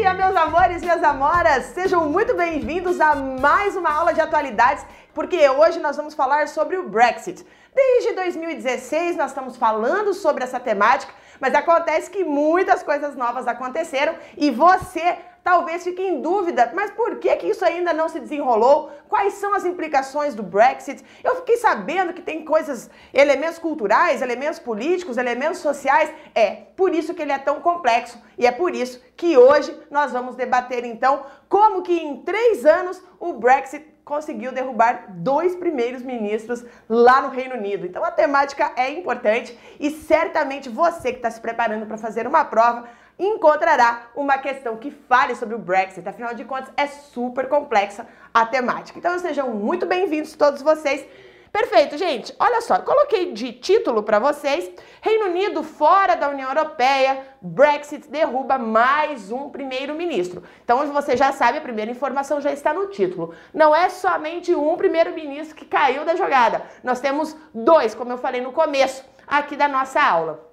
dia, meus amores, minhas amoras! Sejam muito bem-vindos a mais uma aula de atualidades, porque hoje nós vamos falar sobre o Brexit. Desde 2016 nós estamos falando sobre essa temática, mas acontece que muitas coisas novas aconteceram e você talvez fique em dúvida, mas por que, que isso ainda não se desenrolou? Quais são as implicações do Brexit? Eu fiquei sabendo que tem coisas, elementos culturais, elementos políticos, elementos sociais. É por isso que ele é tão complexo e é por isso que hoje nós vamos debater então como que em três anos o Brexit conseguiu derrubar dois primeiros ministros lá no Reino Unido. Então a temática é importante e certamente você que está se preparando para fazer uma prova encontrará uma questão que fale sobre o Brexit. Afinal de contas, é super complexa a temática. Então sejam muito bem-vindos todos vocês. Perfeito, gente. Olha só, coloquei de título para vocês: Reino Unido fora da União Europeia, Brexit derruba mais um primeiro-ministro. Então, você já sabe, a primeira informação já está no título. Não é somente um primeiro-ministro que caiu da jogada. Nós temos dois, como eu falei no começo aqui da nossa aula.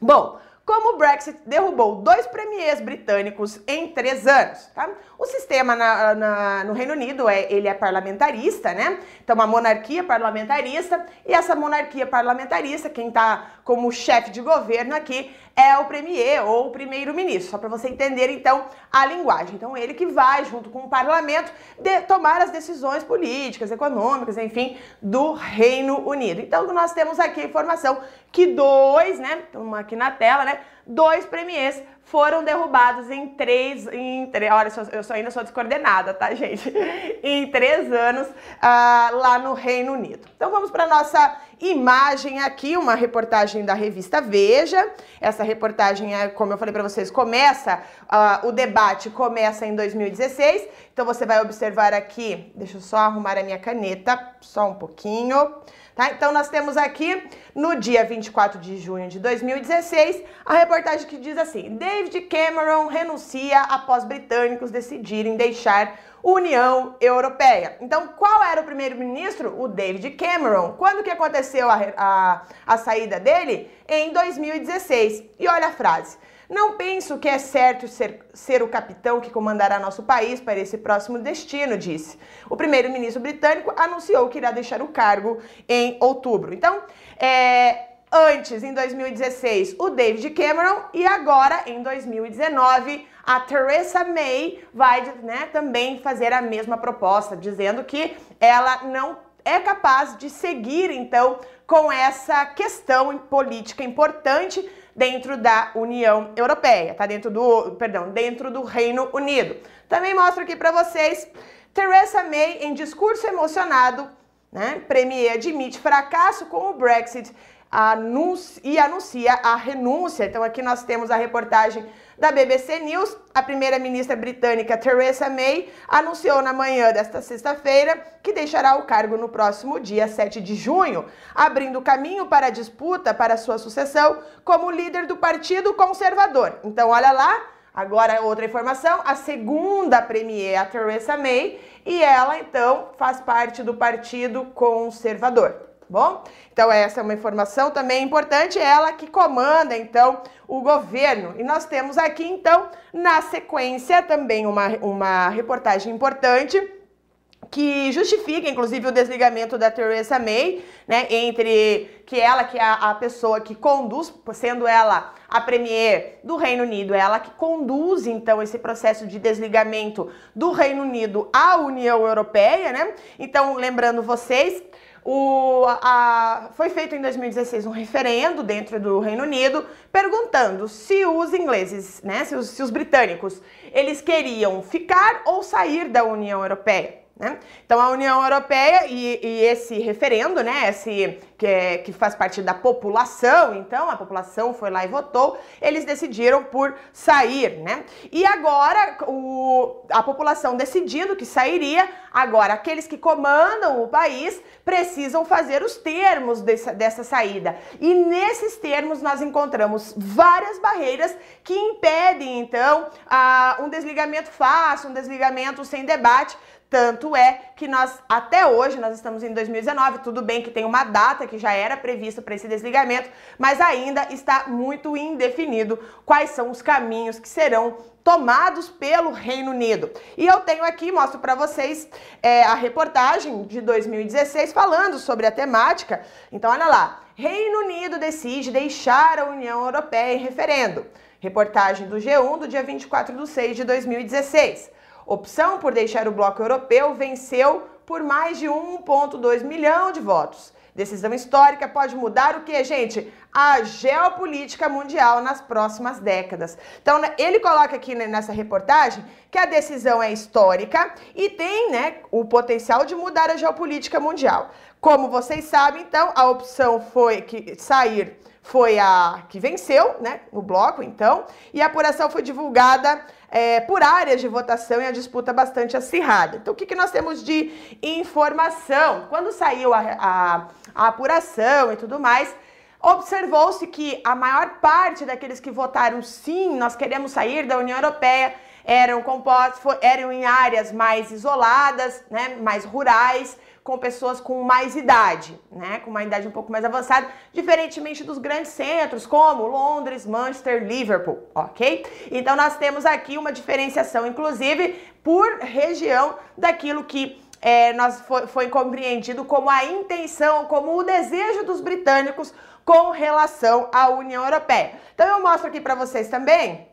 Bom, como o Brexit derrubou dois premiers britânicos em três anos. Tá? O sistema na, na, no Reino Unido é, ele é parlamentarista, né? Então, uma monarquia parlamentarista, e essa monarquia parlamentarista, quem está como chefe de governo aqui é o premier ou o primeiro-ministro, só para você entender então a linguagem. Então, ele que vai, junto com o parlamento, de, tomar as decisões políticas, econômicas, enfim, do Reino Unido. Então, nós temos aqui a informação que dois, né, estamos aqui na tela, né, dois premiers foram derrubados em três, em três, olha, eu ainda sou descoordenada, tá, gente? em três anos uh, lá no Reino Unido. Então vamos para nossa imagem aqui, uma reportagem da revista Veja. Essa reportagem, é, como eu falei para vocês, começa, uh, o debate começa em 2016. Então você vai observar aqui, deixa eu só arrumar a minha caneta, só um pouquinho. Tá? Então nós temos aqui no dia 24 de junho de 2016 a reportagem que diz assim: David Cameron renuncia após britânicos decidirem deixar União Europeia. Então, qual era o primeiro-ministro? O David Cameron. Quando que aconteceu a, a, a saída dele? Em 2016. E olha a frase. Não penso que é certo ser, ser o capitão que comandará nosso país para esse próximo destino, disse. O primeiro-ministro britânico anunciou que irá deixar o cargo em outubro. Então, é, antes, em 2016, o David Cameron e agora, em 2019, a Theresa May vai né, também fazer a mesma proposta, dizendo que ela não é capaz de seguir, então, com essa questão política importante dentro da União Europeia, tá? Dentro do, perdão, dentro do Reino Unido. Também mostro aqui para vocês Theresa May em discurso emocionado, né? Premier admite fracasso com o Brexit anuncia, e anuncia a renúncia. Então aqui nós temos a reportagem da BBC News. A primeira-ministra britânica Theresa May anunciou na manhã desta sexta-feira que deixará o cargo no próximo dia 7 de junho, abrindo caminho para a disputa para sua sucessão como líder do Partido Conservador. Então olha lá, Agora, outra informação: a segunda premier a Theresa May e ela então faz parte do Partido Conservador bom? Então essa é uma informação também importante, ela que comanda então o governo. E nós temos aqui então na sequência também uma, uma reportagem importante que justifica, inclusive, o desligamento da Theresa May, né, entre que ela, que é a, a, pessoa que conduz, sendo ela a premier do Reino Unido, ela que conduz, então, esse processo de desligamento do Reino Unido à União Europeia, né? Então, lembrando vocês, o, a, foi feito em 2016 um referendo dentro do Reino Unido perguntando se os ingleses, né, se os, se os britânicos, eles queriam ficar ou sair da União Europeia. Né? Então a União Europeia e, e, esse referendo, né, esse que, é, que faz parte da população, então a população foi lá e votou, eles decidiram por sair, né? E agora o, a população decidindo que sairia, agora aqueles que comandam o país precisam fazer os termos dessa, dessa saída. E nesses termos nós encontramos várias barreiras que impedem então a, um desligamento fácil, um desligamento sem debate Tanto é que nós, até hoje, nós estamos em 2019, tudo bem que tem uma data que já era prevista para esse desligamento, mas ainda está muito indefinido quais são os caminhos que serão tomados pelo Reino Unido. E eu tenho aqui, mostro para vocês é, a reportagem de 2016 falando sobre a temática. Então, olha lá. Reino Unido decide deixar a União Europeia em referendo. Reportagem do G1 do dia 24 de 6 de 2016. Opção por deixar o bloco europeu venceu por mais de 1,2 milhão de votos. Decisão histórica pode mudar o que, gente? A geopolítica mundial nas próximas décadas. Então, né, ele coloca aqui né, nessa reportagem que a decisão é histórica e tem né, o potencial de mudar a geopolítica mundial. Como vocês sabem, então, a opção foi que sair foi a que venceu, né, o bloco, então, e a apuração foi divulgada é, por áreas de votação e a disputa bastante acirrada. Então, o que, que nós temos de informação? Quando saiu a, a, a apuração e tudo mais, observou-se que a maior parte daqueles que votaram sim, nós queremos sair da União Europeia, eram compostos, eram em áreas mais isoladas, né, mais rurais, com pessoas com mais idade, né? Com uma idade um pouco mais avançada, diferentemente dos grandes centros como Londres, Manchester, Liverpool, ok? Então nós temos aqui uma diferenciação, inclusive, por região daquilo que é, nós foi, foi compreendido como a intenção, como o desejo dos britânicos com relação à União Europeia. Então eu mostro aqui para vocês também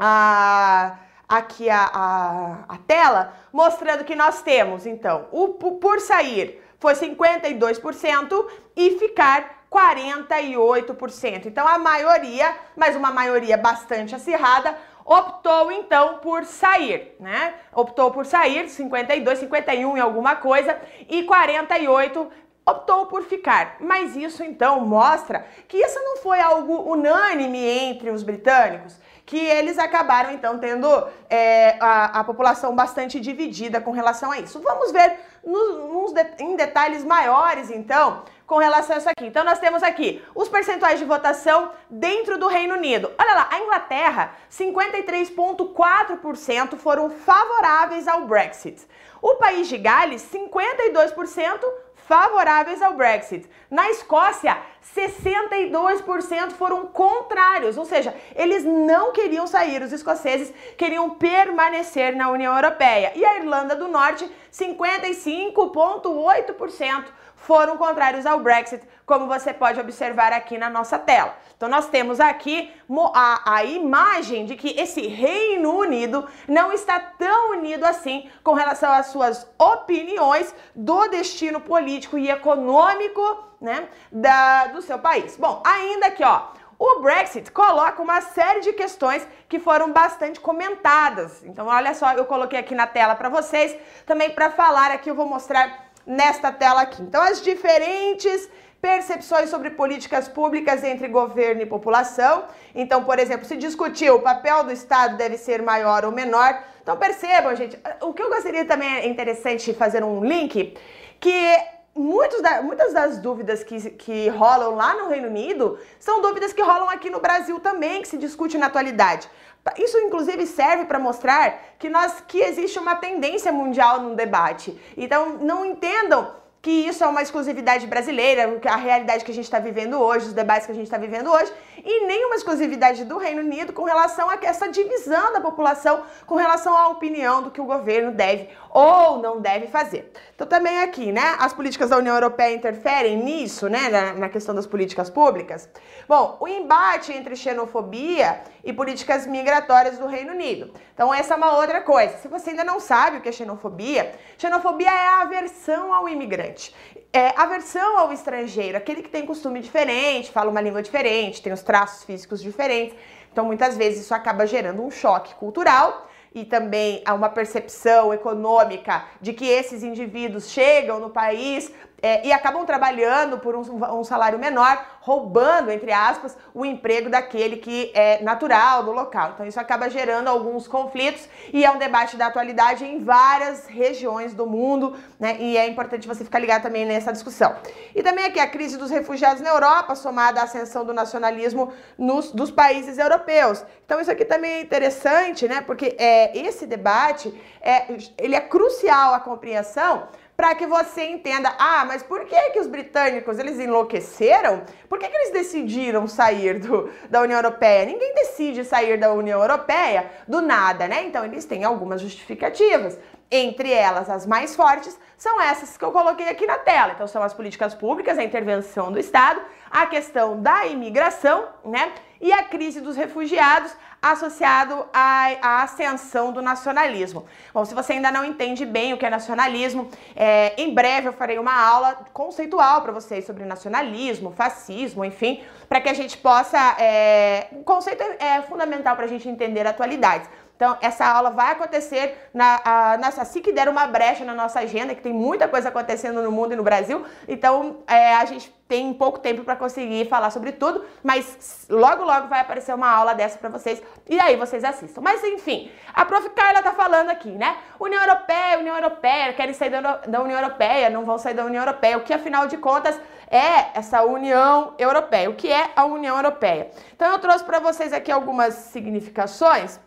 a aqui a, a, a tela, mostrando que nós temos, então, o por sair foi 52% e ficar 48%. Então a maioria, mas uma maioria bastante acirrada, optou então por sair, né? Optou por sair, 52, 51 em alguma coisa e 48 optou por ficar. Mas isso então mostra que isso não foi algo unânime entre os britânicos que eles acabaram então tendo é, a, a, população bastante dividida com relação a isso. Vamos ver nos, de, em detalhes maiores então com relação a isso aqui. Então nós temos aqui os percentuais de votação dentro do Reino Unido. Olha lá, a Inglaterra, 53,4% foram favoráveis ao Brexit. O país de Gales, 52% favoráveis ao Brexit. Na Escócia, 62% foram contrários, ou seja, eles não queriam sair, os escoceses queriam permanecer na União Europeia. E a Irlanda do Norte, 55,8% foram contrários ao Brexit, como você pode observar aqui na nossa tela. Então nós temos aqui a, a imagem de que esse Reino Unido não está tão unido assim com relação às suas opiniões do destino político e econômico né, da, do seu país. Bom, ainda aqui, ó, o Brexit coloca uma série de questões que foram bastante comentadas. Então, olha só, eu coloquei aqui na tela para vocês, também para falar aqui, eu vou mostrar nesta tela aqui. Então, as diferentes percepções sobre políticas públicas entre governo e população. Então, por exemplo, se discutiu o papel do Estado deve ser maior ou menor. Então, percebam, gente, o que eu gostaria também é interessante fazer um link, que muitos da, muitas das dúvidas que, que rolam lá no Reino Unido são dúvidas que rolam aqui no Brasil também, que se discute na atualidade. Isso, inclusive, serve para mostrar que, nós, que existe uma tendência mundial no debate. Então, não entendam que isso é uma exclusividade brasileira, a realidade que a gente está vivendo hoje, os debates que a gente está vivendo hoje, e nenhuma exclusividade do Reino Unido com relação a essa divisão da população com relação à opinião do que o governo deve ou não deve fazer. Então também aqui, né, as políticas da União Europeia interferem nisso, né, na, na questão das políticas públicas. Bom, o embate entre xenofobia e políticas migratórias do Reino Unido. Então essa é uma outra coisa. Se você ainda não sabe o que é xenofobia, xenofobia é a aversão ao imigrante. É aversão ao estrangeiro, aquele que tem costume diferente, fala uma língua diferente, tem os traços físicos diferentes. Então muitas vezes isso acaba gerando um choque cultural e também há uma percepção econômica de que esses indivíduos chegam no país é, e acabam trabalhando por um, um, salário menor, roubando, entre aspas, o emprego daquele que é natural do local. Então isso acaba gerando alguns conflitos e é um debate da atualidade em várias regiões do mundo, né? E é importante você ficar ligado também nessa discussão. E também aqui a crise dos refugiados na Europa, somada à ascensão do nacionalismo nos, dos países europeus. Então isso aqui também é interessante, né? Porque é, esse debate é, ele é crucial à compreensão para que você entenda, ah, mas por que que os britânicos, eles enlouqueceram? Por que que eles decidiram sair do, da União Europeia? Ninguém decide sair da União Europeia do nada, né? Então eles têm algumas justificativas. Entre elas, as mais fortes são essas que eu coloquei aqui na tela. Então, são as políticas públicas, a intervenção do Estado, a questão da imigração, né? E a crise dos refugiados, associado à, à, ascensão do nacionalismo. Bom, se você ainda não entende bem o que é nacionalismo, é, em breve eu farei uma aula conceitual para vocês sobre nacionalismo, fascismo, enfim, para que a gente possa. É, o conceito é fundamental para a gente entender atualidades. Então, essa aula vai acontecer na, a, nessa, assim que der uma brecha na nossa agenda, que tem muita coisa acontecendo no mundo e no Brasil. Então, é, a gente tem pouco tempo para conseguir falar sobre tudo, mas logo, logo vai aparecer uma aula dessa para vocês e aí vocês assistam. Mas, enfim, a prof. Carla tá falando aqui, né? União Europeia, União Europeia, querem sair da, da União Europeia, não vão sair da União Europeia. O que, afinal de contas, é essa União Europeia? O que é a União Europeia? Então, eu trouxe para vocês aqui algumas significações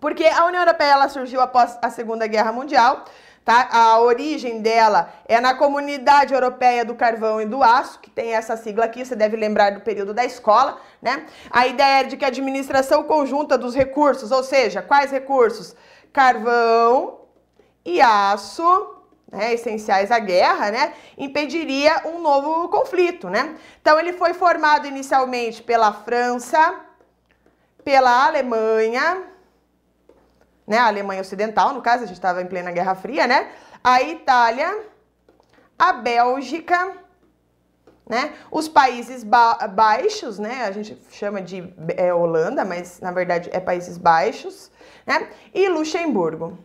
porque a União Europeia ela surgiu após a Segunda Guerra Mundial, tá? A origem dela é na Comunidade Europeia do Carvão e do Aço, que tem essa sigla aqui, você deve lembrar do período da escola, né? A ideia é de que a administração conjunta dos recursos, ou seja, quais recursos? Carvão e aço, né, essenciais à guerra, né, impediria um novo conflito, né? Então ele foi formado inicialmente pela França, pela Alemanha, né? A Alemanha Ocidental, no caso, a gente estava em plena Guerra Fria, né? A Itália, a Bélgica, né? Os Países ba Baixos, né? A gente chama de é, Holanda, mas na verdade é Países Baixos, né? E Luxemburgo.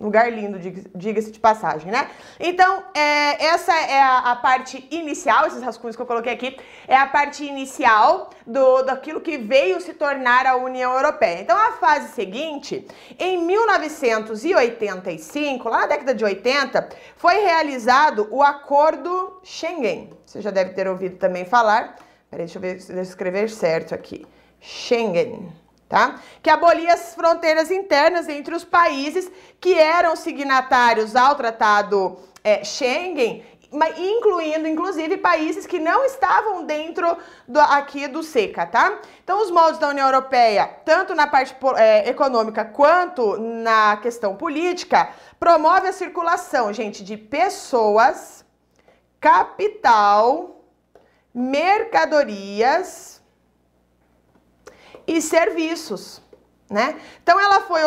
Lugar lindo, diga-se de passagem, né? Então, é, essa é a, a, parte inicial, esses rascunhos que eu coloquei aqui, é a parte inicial do, daquilo que veio se tornar a União Europeia. Então, a fase seguinte, em 1985, lá na década de 80, foi realizado o Acordo Schengen. Você já deve ter ouvido também falar. Peraí, deixa eu ver se eu escrever certo aqui. Schengen tá? Que abolia as fronteiras internas entre os países que eram signatários ao Tratado é, Schengen, incluindo inclusive países que não estavam dentro do, aqui do SECA, tá? Então, os moldes da União Europeia, tanto na parte é, econômica quanto na questão política, promove a circulação, gente, de pessoas, capital, mercadorias e serviços. Né? Então ela foi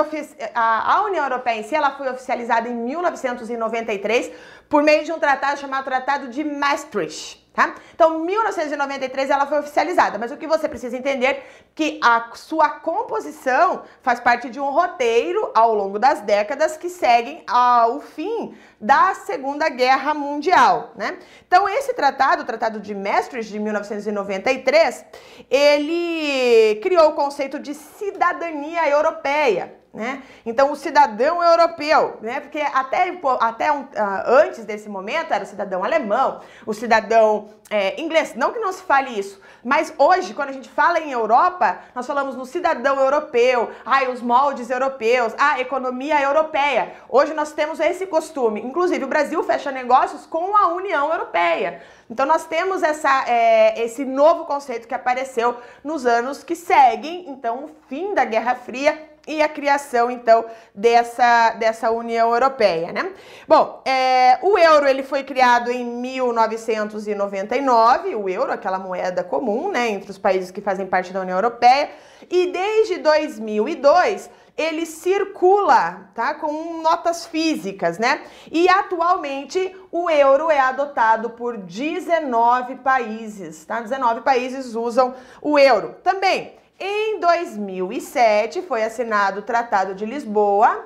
a, União Europeia em si ela foi oficializada em 1993 por meio de um tratado chamado Tratado de Maastricht. Tá? Então, 1993 ela foi oficializada, mas o que você precisa entender é que a sua composição faz parte de um roteiro ao longo das décadas que seguem ao fim da Segunda Guerra Mundial, né? Então, esse tratado, o Tratado de Maastricht de 1993, ele criou o conceito de cidadania europeia. Né? Então, o cidadão europeu, né? porque até, até um, uh, antes desse momento era o cidadão alemão, o cidadão é, inglês. Não que não se fale isso, mas hoje, quando a gente fala em Europa, nós falamos no cidadão europeu, ai, os moldes europeus, a economia europeia. Hoje nós temos esse costume. Inclusive, o Brasil fecha negócios com a União Europeia. Então, nós temos essa, é, esse novo conceito que apareceu nos anos que seguem, então, o fim da Guerra Fria e a criação então dessa, dessa União Europeia, né? Bom, é, o euro ele foi criado em 1999, o euro, aquela moeda comum, né, entre os países que fazem parte da União Europeia, e desde 2002 ele circula, tá, com notas físicas, né? E atualmente o euro é adotado por 19 países, tá? 19 países usam o euro. Também em 2007 foi assinado o Tratado de Lisboa,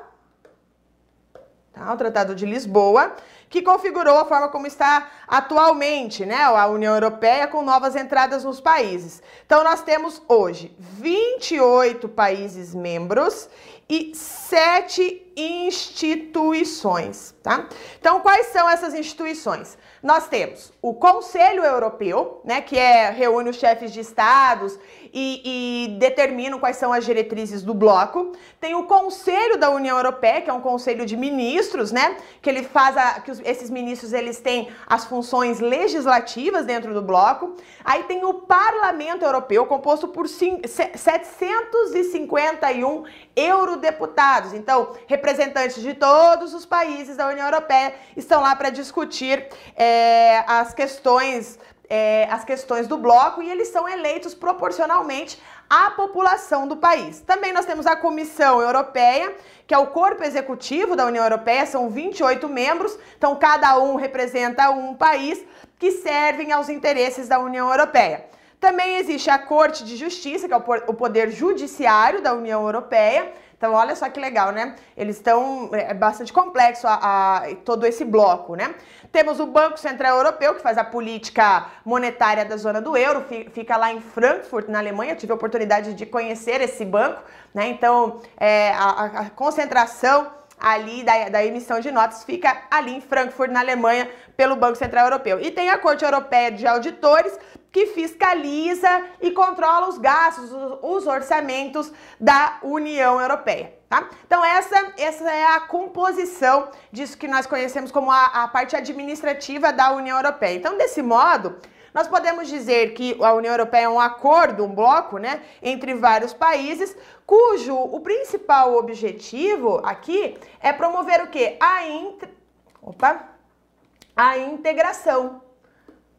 tá? o Tratado de Lisboa, que configurou a forma como está atualmente, né, a União Europeia com novas entradas nos países. Então nós temos hoje 28 países membros e sete instituições, tá? Então quais são essas instituições? Nós temos o Conselho Europeu, né, que é reúne os chefes de estados e, e determinam quais são as diretrizes do bloco. Tem o Conselho da União Europeia, que é um conselho de ministros, né? Que ele faz a, que os, esses ministros eles têm as funções legislativas dentro do bloco. Aí tem o Parlamento Europeu, composto por 751 eurodeputados. Então, representantes de todos os países da União Europeia estão lá para discutir é, as questões é, as questões do bloco e eles são eleitos proporcionalmente à população do país. Também nós temos a Comissão Europeia, que é o corpo executivo da União Europeia, são 28 membros, então cada um representa um país que servem aos interesses da União Europeia. Também existe a Corte de Justiça, que é o poder judiciário da União Europeia, então, olha só que legal, né? Eles estão. É, é bastante complexo a, a, todo esse bloco, né? Temos o Banco Central Europeu, que faz a política monetária da zona do euro, fica lá em Frankfurt, na Alemanha. Eu tive a oportunidade de conhecer esse banco, né? Então, é, a, a concentração ali da, da, emissão de notas fica ali em Frankfurt, na Alemanha, pelo Banco Central Europeu. E tem a Corte Europeia de Auditores, que fiscaliza e controla os gastos, os orçamentos da União Europeia. Tá? Então, essa, essa é a composição disso que nós conhecemos como a, a parte administrativa da União Europeia. Então, desse modo, nós podemos dizer que a União Europeia é um acordo, um bloco, né, entre vários países, cujo o principal objetivo aqui é promover o quê? A, int... Opa. a integração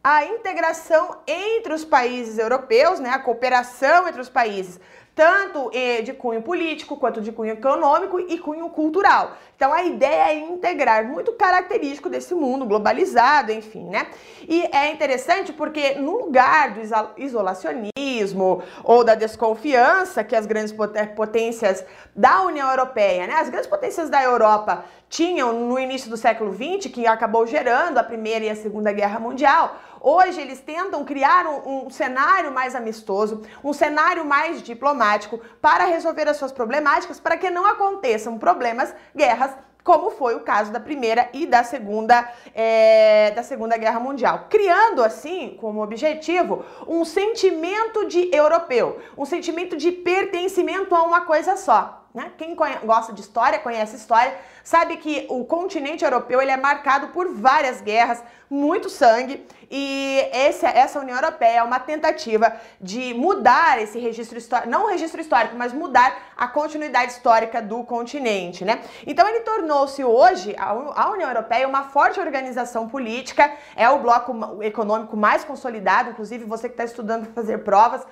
a integração entre os países europeus, né, a cooperação entre os países, tanto eh, de cunho político quanto de cunho econômico e cunho cultural. Então a ideia é integrar, muito característico desse mundo globalizado, enfim, né? E é interessante porque no lugar do isolacionismo ou da desconfiança que as grandes potências da União Europeia, né, as grandes potências da Europa tinham no início do século XX, que acabou gerando a Primeira e a Segunda Guerra Mundial, Hoje eles tentam criar um, um, cenário mais amistoso, um cenário mais diplomático para resolver as suas problemáticas, para que não aconteçam problemas, guerras como foi o caso da primeira e da segunda, é, da segunda guerra mundial, criando assim como objetivo um sentimento de europeu, um sentimento de pertencimento a uma coisa só. Né? Quem gosta de história, conhece história, sabe que o continente europeu ele é marcado por várias guerras, muito sangue, e esse, essa União Europeia é uma tentativa de mudar esse registro histórico, não o registro histórico, mas mudar a continuidade histórica do continente. Né? Então ele tornou-se hoje, a União Europeia, uma forte organização política, é o bloco econômico mais consolidado, inclusive você que está estudando para fazer provas,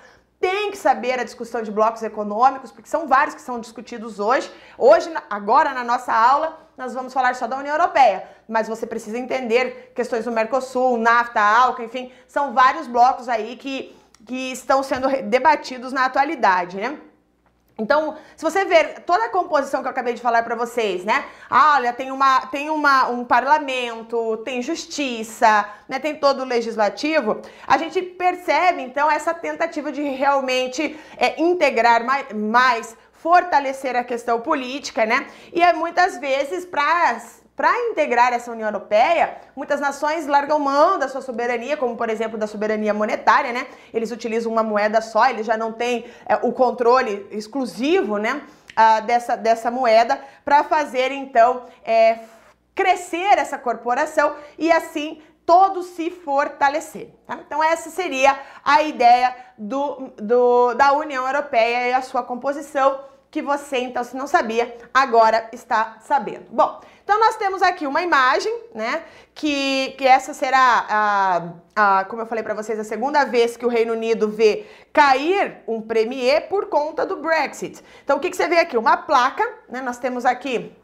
tem que saber a discussão de blocos econômicos, porque são vários que são discutidos hoje. Hoje, agora na nossa aula, nós vamos falar só da União Europeia, mas você precisa entender questões do Mercosul, NAFTA, ALCA, enfim, são vários blocos aí que, que estão sendo debatidos na atualidade, né? Então, se você ver toda a composição que eu acabei de falar para vocês, né? Ah, olha, tem, uma, tem uma, um parlamento, tem justiça, né? tem todo o legislativo. A gente percebe, então, essa tentativa de realmente é, integrar mais, mais, fortalecer a questão política, né? E é muitas vezes para para integrar essa União Europeia, muitas nações largam mão da sua soberania, como por exemplo da soberania monetária, né? Eles utilizam uma moeda só, eles já não têm é, o controle exclusivo, né? Ah, dessa, dessa moeda para fazer então é, crescer essa corporação e assim todos se fortalecer. Tá? Então essa seria a ideia do, do, da União Europeia e a sua composição que você então se não sabia agora está sabendo. Bom, então nós temos aqui uma imagem, né? Que, que essa será, a, a, como eu falei para vocês, a segunda vez que o Reino Unido vê cair um premier por conta do Brexit. Então o que, que você vê aqui? Uma placa, né? Nós temos aqui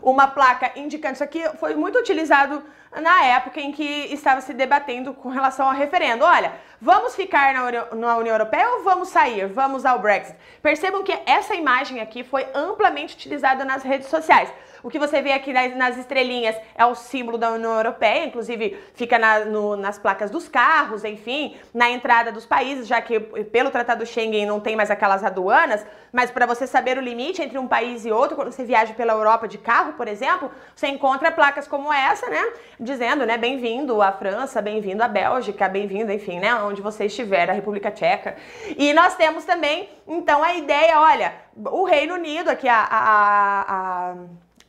uma placa indicando isso aqui foi muito utilizado na época em que estava se debatendo com relação ao referendo. Olha, vamos ficar na União, Europeia ou vamos sair? Vamos ao Brexit? Percebam que essa imagem aqui foi amplamente utilizada nas redes sociais. O que você vê aqui nas, nas estrelinhas é o símbolo da União Europeia, inclusive fica na, no, nas placas dos carros, enfim, na entrada dos países, já que pelo Tratado Schengen não tem mais aquelas aduanas, mas para você saber o limite entre um país e outro, quando você viaja pela Europa de carro, por exemplo, você encontra placas como essa, né, dizendo, né, bem-vindo à França, bem-vindo à Bélgica, bem-vindo, enfim, né, onde você estiver, a República Tcheca. E nós temos também, então, a ideia, olha, o Reino Unido, aqui a, a, a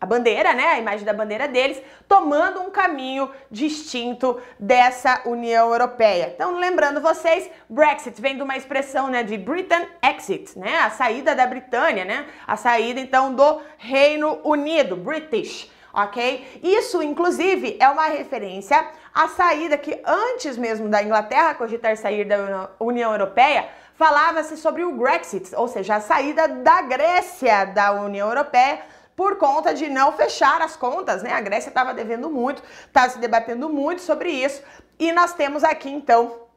a bandeira, né, a imagem da bandeira deles, tomando um caminho distinto dessa União Europeia. Então, lembrando vocês, Brexit vem de uma expressão, né, de Britain Exit, né, a saída da Britânia, né, a saída então do Reino Unido, British, ok? Isso, inclusive, é uma referência à saída que antes mesmo da Inglaterra cogitar sair da União Europeia, falava-se sobre o Brexit, ou seja, a saída da Grécia da União Europeia por conta de não fechar as contas, né? A Grécia estava devendo muito, estava se debatendo muito sobre isso, e nós temos aqui então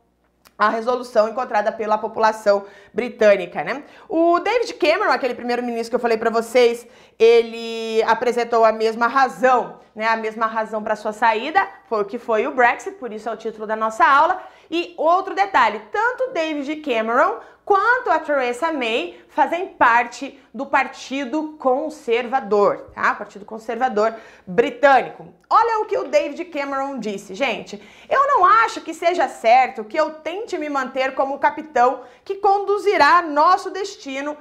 a resolução encontrada pela população britânica, né? O David Cameron, aquele primeiro-ministro que eu falei para vocês, ele apresentou a mesma razão, né? A mesma razão para sua saída, foi o que foi o Brexit, por isso é o título da nossa aula. E outro detalhe, tanto David Cameron quanto a Theresa May fazem parte do Partido Conservador, tá? Partido Conservador Britânico. Olha o que o David Cameron disse, gente. Eu não acho que seja certo que eu tente me manter como capitão que conduzirá nosso destino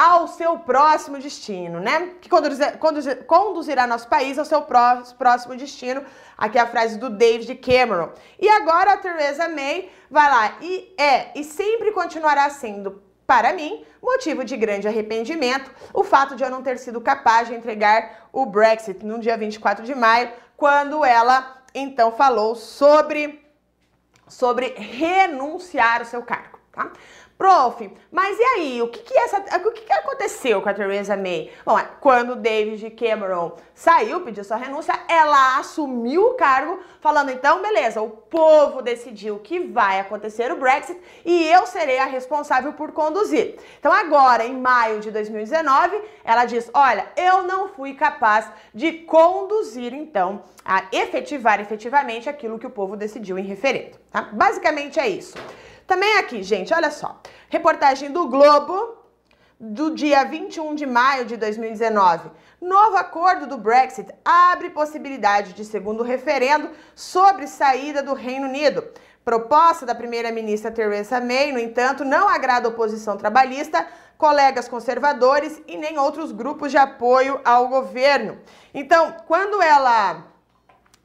ao seu próximo destino, né? Que conduzir, conduzir, conduzirá nosso país ao seu próximo destino. Aqui é a frase do David Cameron. E agora a Theresa May vai lá e é e sempre continuará sendo para mim, motivo de grande arrependimento o fato de eu não ter sido capaz de entregar o Brexit no dia 24 de maio, quando ela então falou sobre sobre renunciar o seu cargo, tá? Prof, mas e aí? O que que, essa, o que aconteceu com a Theresa May? Bom, é, quando David Cameron saiu, pediu sua renúncia, ela assumiu o cargo, falando então, beleza, o povo decidiu que vai acontecer o Brexit e eu serei a responsável por conduzir. Então agora, em maio de 2019, ela diz, olha, eu não fui capaz de conduzir então a efetivar efetivamente aquilo que o povo decidiu em referendo, tá? Basicamente é isso. Também aqui, gente, olha só. Reportagem do Globo do dia 21 de maio de 2019. Novo acordo do Brexit abre possibilidade de segundo referendo sobre saída do Reino Unido. Proposta da primeira-ministra Theresa May, no entanto, não agrada a oposição trabalhista, colegas conservadores e nem outros grupos de apoio ao governo. Então, quando ela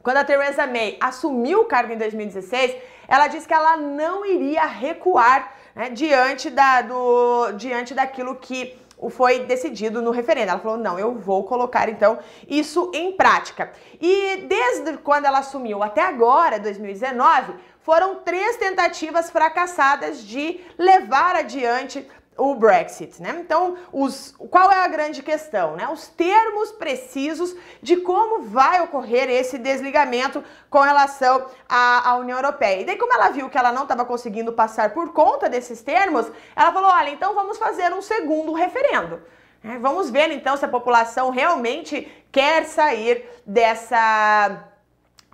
quando a Theresa May assumiu o cargo em 2016, ela disse que ela não iria recuar né, diante, da, do, diante daquilo que foi decidido no referendo. Ela falou: não, eu vou colocar então isso em prática. E desde quando ela assumiu até agora, 2019, foram três tentativas fracassadas de levar adiante o Brexit, né? Então, os, qual é a grande questão, né? Os termos precisos de como vai ocorrer esse desligamento com relação à, à União Europeia. E daí, como ela viu que ela não estava conseguindo passar por conta desses termos, ela falou: olha, então vamos fazer um segundo referendo. É, vamos ver então se a população realmente quer sair dessa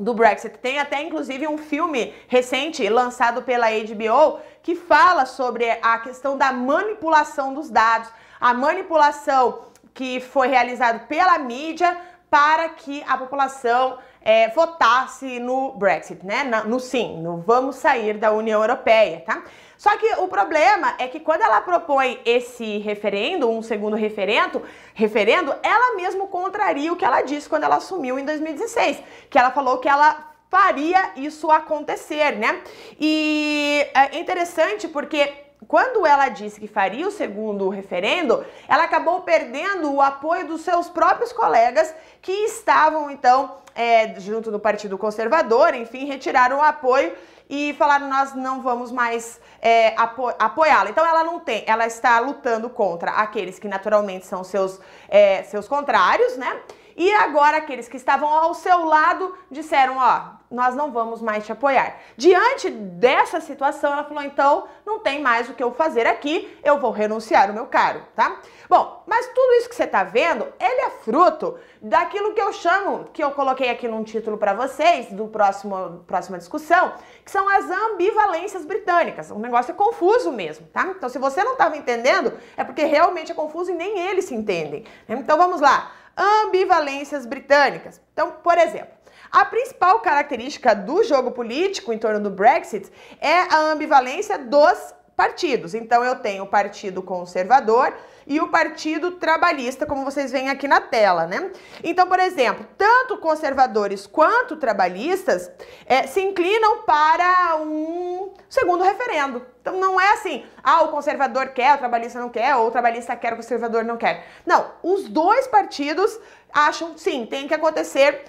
do Brexit. Tem até inclusive um filme recente lançado pela HBO que fala sobre a questão da manipulação dos dados, a manipulação que foi realizada pela mídia para que a população é, votasse no Brexit, né? No sim, no vamos sair da União Europeia, tá? Só que o problema é que quando ela propõe esse referendo, um segundo referendo, referendo, ela mesmo contraria o que ela disse quando ela assumiu em 2016, que ela falou que ela faria isso acontecer, né? E é interessante porque quando ela disse que faria o segundo referendo, ela acabou perdendo o apoio dos seus próprios colegas que estavam então é, junto do Partido Conservador, enfim, retiraram o apoio e falaram nós não vamos mais é, apo apoiá-la. Então ela não tem, ela está lutando contra aqueles que naturalmente são seus, é, seus contrários, né? E agora aqueles que estavam ao seu lado disseram, ó, nós não vamos mais te apoiar. Diante dessa situação, ela falou: então não tem mais o que eu fazer aqui, eu vou renunciar o meu cargo, tá? Bom, mas tudo isso que você tá vendo, ele é fruto daquilo que eu chamo, que eu coloquei aqui num título para vocês, do próximo próxima discussão, que são as ambivalências britânicas. O negócio é confuso mesmo, tá? Então, se você não estava entendendo, é porque realmente é confuso e nem eles se entendem. Então, vamos lá. Ambivalências britânicas. Então, por exemplo, a principal característica do jogo político em torno do Brexit é a ambivalência dos partidos. Então eu tenho o Partido Conservador e o Partido Trabalhista, como vocês veem aqui na tela, né? Então, por exemplo, tanto conservadores quanto trabalhistas é, se inclinam para um segundo referendo. Então não é assim, ah, o conservador quer, o trabalhista não quer, ou o trabalhista quer, o conservador não quer. Não, os dois partidos acham, sim, tem que acontecer,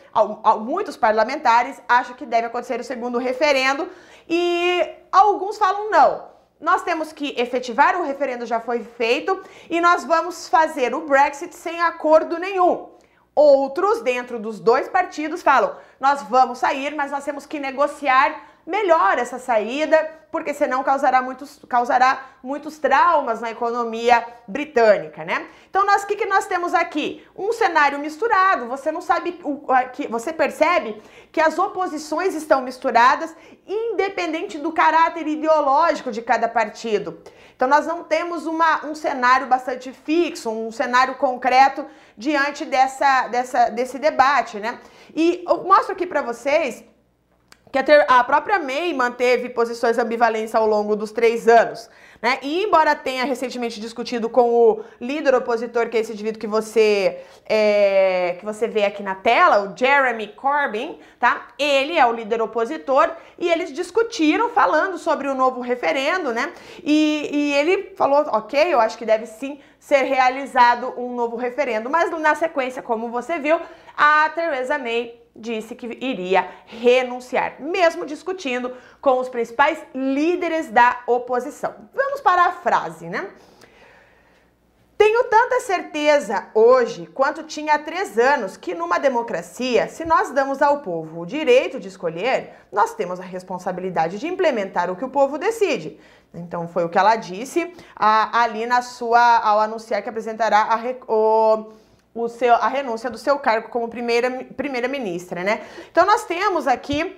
muitos parlamentares acham que deve acontecer o segundo referendo, e alguns falam não nós temos que efetivar, o referendo já foi feito e nós vamos fazer o Brexit sem acordo nenhum. Outros, dentro dos dois partidos, falam: nós vamos sair, mas nós temos que negociar melhor essa saída, porque senão causará muitos, causará muitos traumas na economia britânica, né? Então, nós, o que, que nós temos aqui? Um cenário misturado, você não sabe, o, que você percebe que as oposições estão misturadas, independente do caráter ideológico de cada partido. Então, nós não temos uma, um cenário bastante fixo, um cenário concreto diante dessa, dessa, desse debate, né? E eu mostro aqui para vocês que a própria May manteve posições ambivalentes ao longo dos três anos. Né? E embora tenha recentemente discutido com o líder opositor, que é esse indivíduo que você, é, que você vê aqui na tela, o Jeremy Corbyn, tá? Ele é o líder opositor e eles discutiram falando sobre o novo referendo, né? E, e ele falou, ok, eu acho que deve sim ser realizado um novo referendo, mas na sequência, como você viu, a Theresa May disse que iria renunciar, mesmo discutindo com os principais líderes da oposição. Vamos para a frase, né? Tenho tanta certeza hoje quanto tinha há três anos que numa democracia, se nós damos ao povo o direito de escolher, nós temos a responsabilidade de implementar o que o povo decide. Então foi o que ela disse ali na sua ao anunciar que apresentará a, o, o seu, a renúncia do seu cargo como primeira, primeira ministra, né? Então nós temos aqui,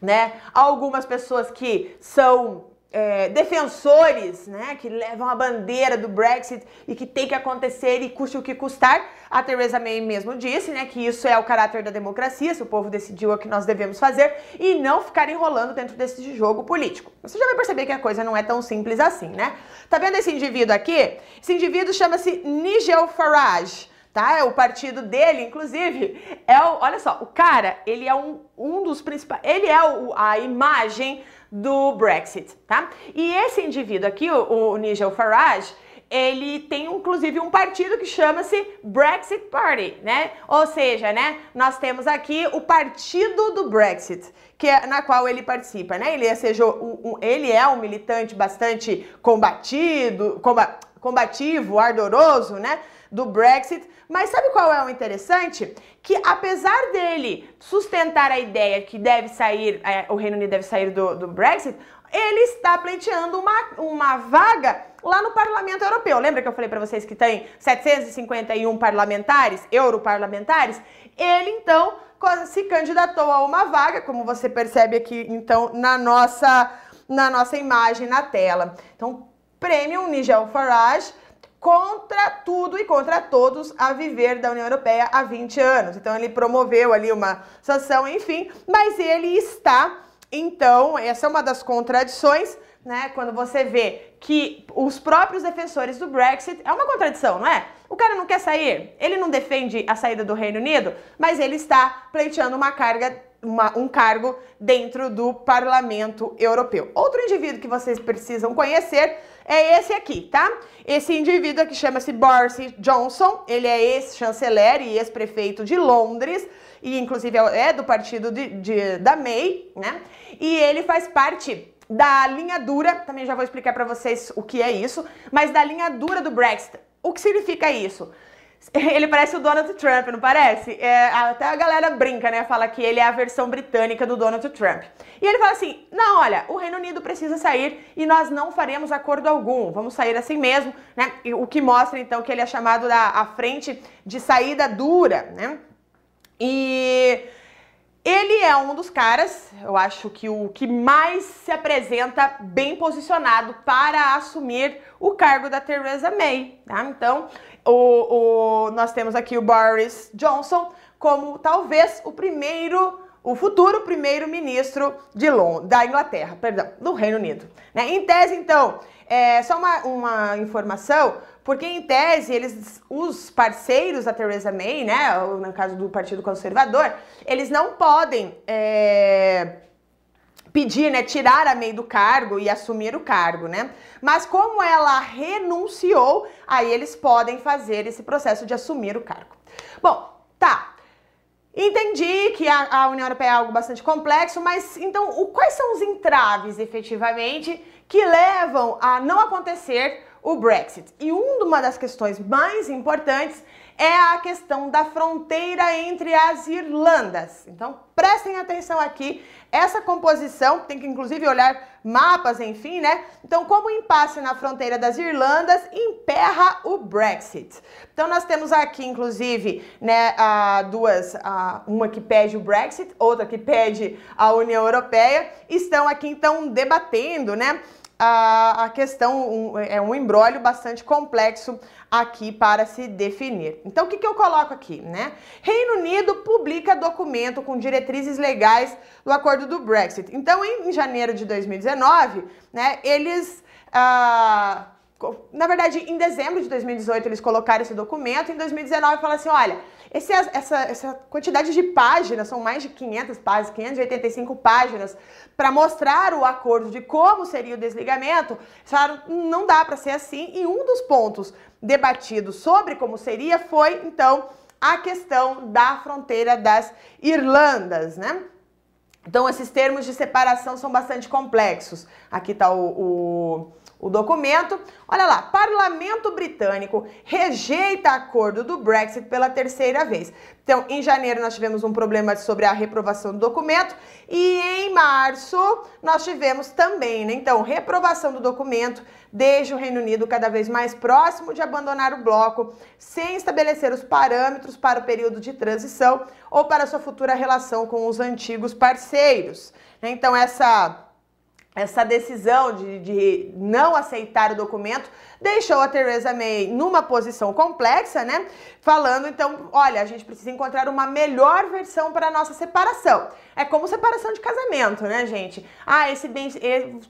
né, algumas pessoas que são é, defensores, né, que levam a bandeira do Brexit e que tem que acontecer e custe o que custar. A Theresa May mesmo disse, né, que isso é o caráter da democracia, se o povo decidiu é o que nós devemos fazer e não ficar enrolando dentro desse jogo político. Você já vai perceber que a coisa não é tão simples assim, né? Tá vendo esse indivíduo aqui? Esse indivíduo chama-se Nigel Farage tá? É o partido dele, inclusive, é o, olha só, o cara, ele é um, um dos principais, ele é o, a imagem do Brexit, tá? E esse indivíduo aqui, o, o Nigel Farage, ele tem inclusive um partido que chama-se Brexit Party, né? Ou seja, né, nós temos aqui o partido do Brexit, que é na qual ele participa, né? Ele é, seja, um, um, ele é um militante bastante combatido, comba, combativo, ardoroso, né? do Brexit. Mas sabe qual é o interessante? Que apesar dele sustentar a ideia que deve sair, é, o Reino Unido deve sair do, do Brexit, ele está pleiteando uma, uma vaga lá no Parlamento Europeu. Lembra que eu falei para vocês que tem 751 parlamentares, europarlamentares? Ele então se candidatou a uma vaga, como você percebe aqui então na nossa na nossa imagem na tela. Então, prêmio Nigel Farage contra tudo e contra todos a viver da União Europeia há 20 anos. Então ele promoveu ali uma sanção, enfim, mas ele está, então, essa é uma das contradições, né? Quando você vê que os próprios defensores do Brexit é uma contradição, não é? O cara não quer sair, ele não defende a saída do Reino Unido, mas ele está pleiteando uma carga uma, um cargo dentro do Parlamento Europeu. Outro indivíduo que vocês precisam conhecer é esse aqui, tá? Esse indivíduo aqui chama-se Boris Johnson, ele é ex-chanceler e ex-prefeito de Londres, e inclusive é do partido de, de, da May, né? E ele faz parte da linha dura, também já vou explicar para vocês o que é isso, mas da linha dura do Brexit. O que significa isso? Ele parece o Donald Trump, não parece? É, até a galera brinca, né? Fala que ele é a versão britânica do Donald Trump. E ele fala assim: não, olha, o Reino Unido precisa sair e nós não faremos acordo algum. Vamos sair assim mesmo, né? O que mostra então que ele é chamado da frente de saída dura, né? E ele é um dos caras, eu acho que o que mais se apresenta bem posicionado para assumir o cargo da Theresa May. Tá? Então, o, o, nós temos aqui o Boris Johnson como talvez o primeiro, o futuro primeiro-ministro de Londres, da Inglaterra, perdão, do Reino Unido. Né? Em tese, então, é só uma, uma informação, porque em tese eles, os parceiros da Theresa May, né, no caso do Partido Conservador, eles não podem é, pedir, né, tirar a May do cargo e assumir o cargo, né? Mas como ela renunciou, aí eles podem fazer esse processo de assumir o cargo. Bom, tá. Entendi que a, a União Europeia é algo bastante complexo, mas então o, quais são os entraves efetivamente que levam a não acontecer o Brexit. E uma das questões mais importantes é a questão da fronteira entre as Irlandas. Então, prestem atenção aqui, essa composição, tem que inclusive olhar mapas, enfim, né? Então, como o impasse na fronteira das Irlandas emperra o Brexit. Então, nós temos aqui, inclusive, né, duas, uma que pede o Brexit, outra que pede a União Europeia, estão aqui, então, debatendo, né? A, questão um, é um embrólio bastante complexo aqui para se definir. Então, o que, que eu coloco aqui, né? Reino Unido publica documento com diretrizes legais do acordo do Brexit. Então, em, em janeiro de 2019, né, eles... Ah, na verdade, em dezembro de 2018 eles colocaram esse documento, em 2019 falaram assim, olha, esse, essa, essa quantidade de páginas, são mais de 500 páginas, 585 páginas, para mostrar o acordo de como seria o desligamento, falaram, não dá para ser assim, e um dos pontos debatidos sobre como seria foi, então, a questão da fronteira das Irlandas, né? Então, esses termos de separação são bastante complexos. Aqui está o, o o documento. Olha lá, Parlamento Britânico rejeita acordo do Brexit pela terceira vez. Então, em janeiro nós tivemos um problema sobre a reprovação do documento e em março nós tivemos também, né? Então, reprovação do documento desde o Reino Unido cada vez mais próximo de abandonar o bloco, sem estabelecer os parâmetros para o período de transição ou para sua futura relação com os antigos parceiros. Então, essa essa decisão de, de, não aceitar o documento deixou a Theresa May numa posição complexa, né? Falando, então, olha, a gente precisa encontrar uma melhor versão para a nossa separação. É como separação de casamento, né, gente? Ah, esse bem.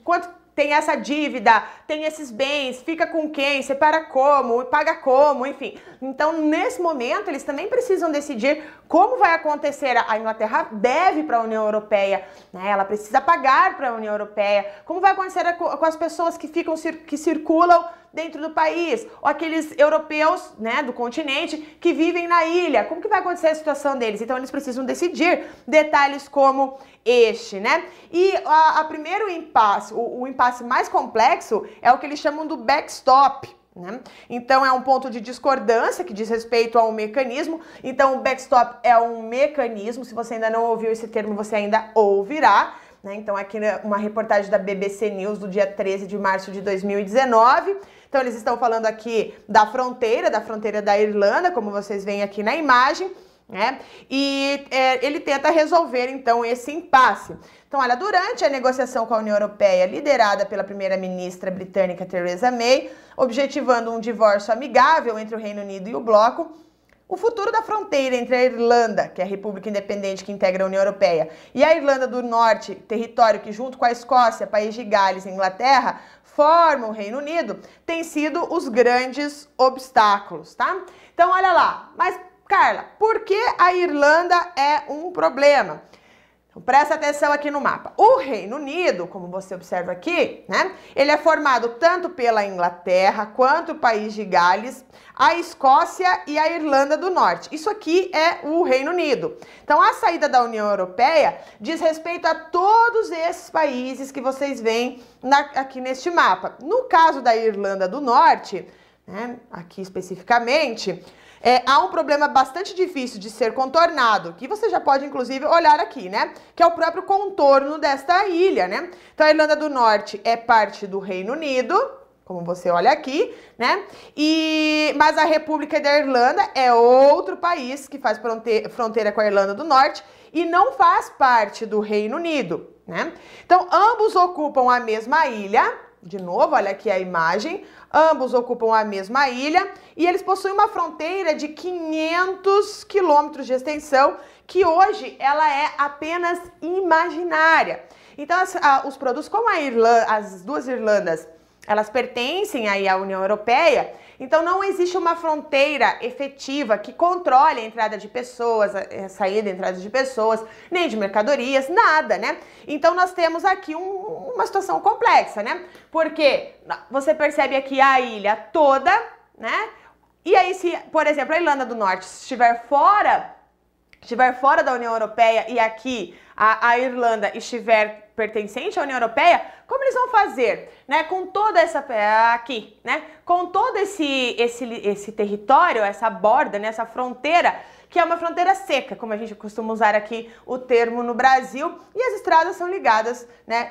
Quanto tem essa dívida, tem esses bens, fica com quem, separa como, paga como, enfim. Então, nesse momento, eles também precisam decidir como vai acontecer. A Inglaterra deve para a União Europeia, né? ela precisa pagar para a União Europeia. Como vai acontecer com as pessoas que ficam que circulam dentro do país, ou aqueles europeus, né, do continente que vivem na ilha. Como que vai acontecer a situação deles? Então eles precisam decidir detalhes como este, né? E a, a primeiro impasse, o, o impasse mais complexo é o que eles chamam do backstop. Né? Então é um ponto de discordância que diz respeito ao mecanismo. Então o backstop é um mecanismo. Se você ainda não ouviu esse termo, você ainda ouvirá. Né? Então, aqui uma reportagem da BBC News do dia 13 de março de 2019. Então, eles estão falando aqui da fronteira, da fronteira da Irlanda, como vocês veem aqui na imagem. Né? E é, ele tenta resolver então esse impasse. Então, olha, durante a negociação com a União Europeia, liderada pela primeira-ministra britânica Theresa May, objetivando um divórcio amigável entre o Reino Unido e o bloco, o futuro da fronteira entre a Irlanda, que é a república independente que integra a União Europeia, e a Irlanda do Norte, território que, junto com a Escócia, País de Gales e Inglaterra, formam o Reino Unido, tem sido os grandes obstáculos, tá? Então, olha lá. Mas, Carla, por que a Irlanda é um problema? Então, presta atenção aqui no mapa. O Reino Unido, como você observa aqui, né? Ele é formado tanto pela Inglaterra quanto o país de Gales, a Escócia e a Irlanda do Norte. Isso aqui é o Reino Unido. Então, a saída da União Europeia diz respeito a todos esses países que vocês veem na, aqui neste mapa. No caso da Irlanda do Norte, né, aqui especificamente, é, há um problema bastante difícil de ser contornado, que você já pode inclusive olhar aqui, né? Que é o próprio contorno desta ilha, né? Então a Irlanda do Norte é parte do Reino Unido, como você olha aqui, né? E mas a República da Irlanda é outro país que faz fronteira com a Irlanda do Norte e não faz parte do Reino Unido, né? Então ambos ocupam a mesma ilha. De novo, olha aqui a imagem. Ambos ocupam a mesma ilha e eles possuem uma fronteira de 500 quilômetros de extensão, que hoje ela é apenas imaginária. Então, as, a, os produtos, como Irlanda, as duas Irlandas, elas pertencem aí à União Europeia, então não existe uma fronteira efetiva que controle a entrada de pessoas, a saída e entrada de pessoas, nem de mercadorias, nada, né? Então nós temos aqui um, uma situação complexa, né? Porque você percebe aqui a ilha toda, né? E aí se, por exemplo, a Irlanda do Norte estiver fora estiver fora da União Europeia e aqui a, a, Irlanda estiver pertencente à União Europeia, como eles vão fazer, né? Com toda essa aqui, né? Com todo esse esse esse território, essa borda, né? essa fronteira que é uma fronteira seca, como a gente costuma usar aqui o termo no Brasil, e as estradas são ligadas, né,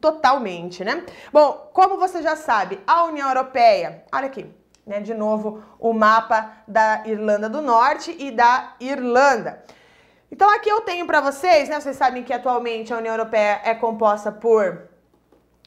totalmente, né? Bom, como você já sabe, a União Europeia, olha aqui, né, de novo o mapa da Irlanda do Norte e da Irlanda. Então aqui eu tenho para vocês, né, vocês sabem que atualmente a União Europeia é composta por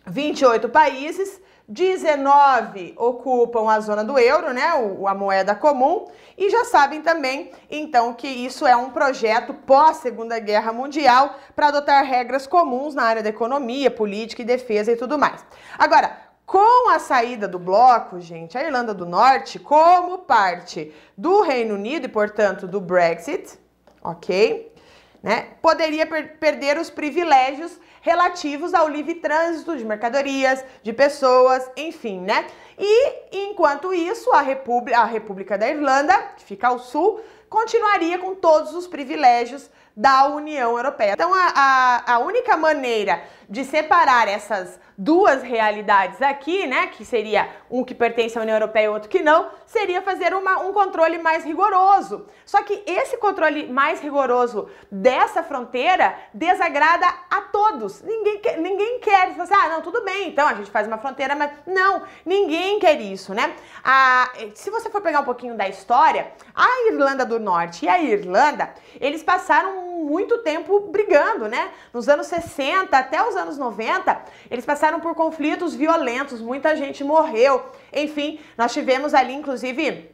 28 países, 19 ocupam a zona do euro, né, a moeda comum, e já sabem também, então, que isso é um projeto pós Segunda Guerra Mundial para adotar regras comuns na área da economia, política e defesa e tudo mais. Agora, com a saída do bloco, gente, a Irlanda do Norte, como parte do Reino Unido e, portanto, do Brexit, ok? Né, poderia per perder os privilégios relativos ao livre trânsito de mercadorias, de pessoas, enfim, né? E enquanto isso, a, República, a República da Irlanda, que fica ao sul, continuaria com todos os privilégios da União Europeia. Então, a, a, a única maneira de separar essas duas realidades aqui, né, que seria um que pertence à União Europeia e outro que não, seria fazer uma, um controle mais rigoroso. Só que esse controle mais rigoroso dessa fronteira desagrada a todos. Ninguém quer, ninguém quer. Você, ah, não, tudo bem, então a gente faz uma fronteira, mas não, ninguém quer isso, né? A, se você for pegar um pouquinho da história, a Irlanda do Norte e a Irlanda, eles passaram muito tempo brigando, né? Nos anos 60 até os anos 90, eles passaram por conflitos violentos, muita gente morreu. Enfim, nós tivemos ali, inclusive,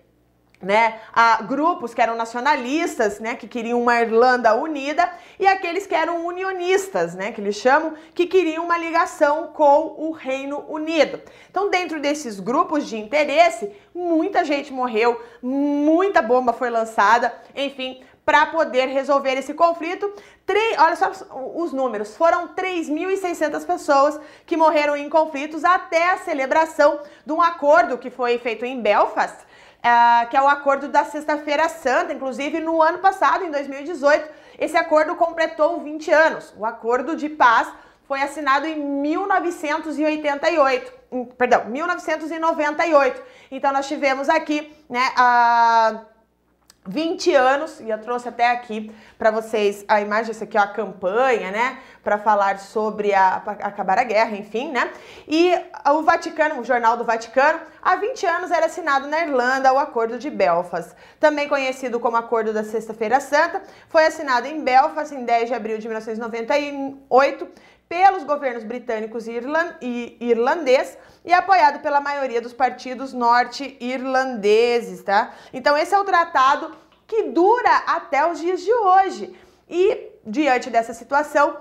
né, a grupos que eram nacionalistas, né, que queriam uma Irlanda unida, e aqueles que eram unionistas, né, que eles chamam, que queriam uma ligação com o Reino Unido. Então, dentro desses grupos de interesse, muita gente morreu, muita bomba foi lançada, enfim, para poder resolver esse conflito. Tre olha só os números, foram 3.600 pessoas que morreram em conflitos até a celebração de um acordo que foi feito em Belfast, uh, que é o acordo da Sexta-feira Santa, inclusive no ano passado, em 2018, esse acordo completou 20 anos. O acordo de paz foi assinado em 1988, perdão, 1998. Então nós tivemos aqui, né, a 20 anos, e eu trouxe até aqui para vocês a imagem, essa aqui é a campanha, né, para falar sobre a, acabar a guerra, enfim, né, e o Vaticano, o Jornal do Vaticano, há 20 anos era assinado na Irlanda o Acordo de Belfast, também conhecido como Acordo da Sexta-feira Santa, foi assinado em Belfast em 10 de abril de 1998 pelos governos britânicos e irlandês e apoiado pela maioria dos partidos norte-irlandeses, tá? Então esse é o tratado que dura até os dias de hoje. E diante dessa situação,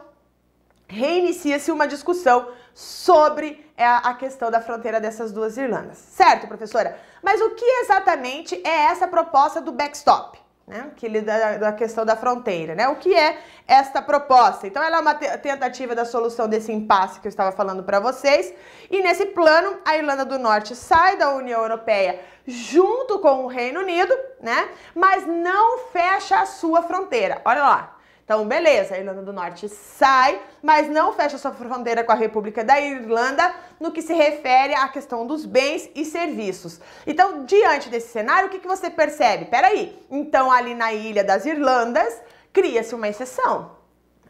reinicia-se uma discussão sobre é, a questão da fronteira dessas duas Irlandas. Certo, professora? Mas o que exatamente é essa proposta do backstop? Né, que lida da questão da fronteira, né? O que é esta proposta? Então, ela é uma tentativa da solução desse impasse que eu estava falando para vocês. E nesse plano, a Irlanda do Norte sai da União Europeia junto com o Reino Unido, né? Mas não fecha a sua fronteira. Olha lá. Então, beleza, a Irlanda do Norte sai, mas não fecha sua fronteira com a República da Irlanda no que se refere à questão dos bens e serviços. Então, diante desse cenário, o que, que você percebe? Peraí, então ali na Ilha das Irlandas cria-se uma exceção.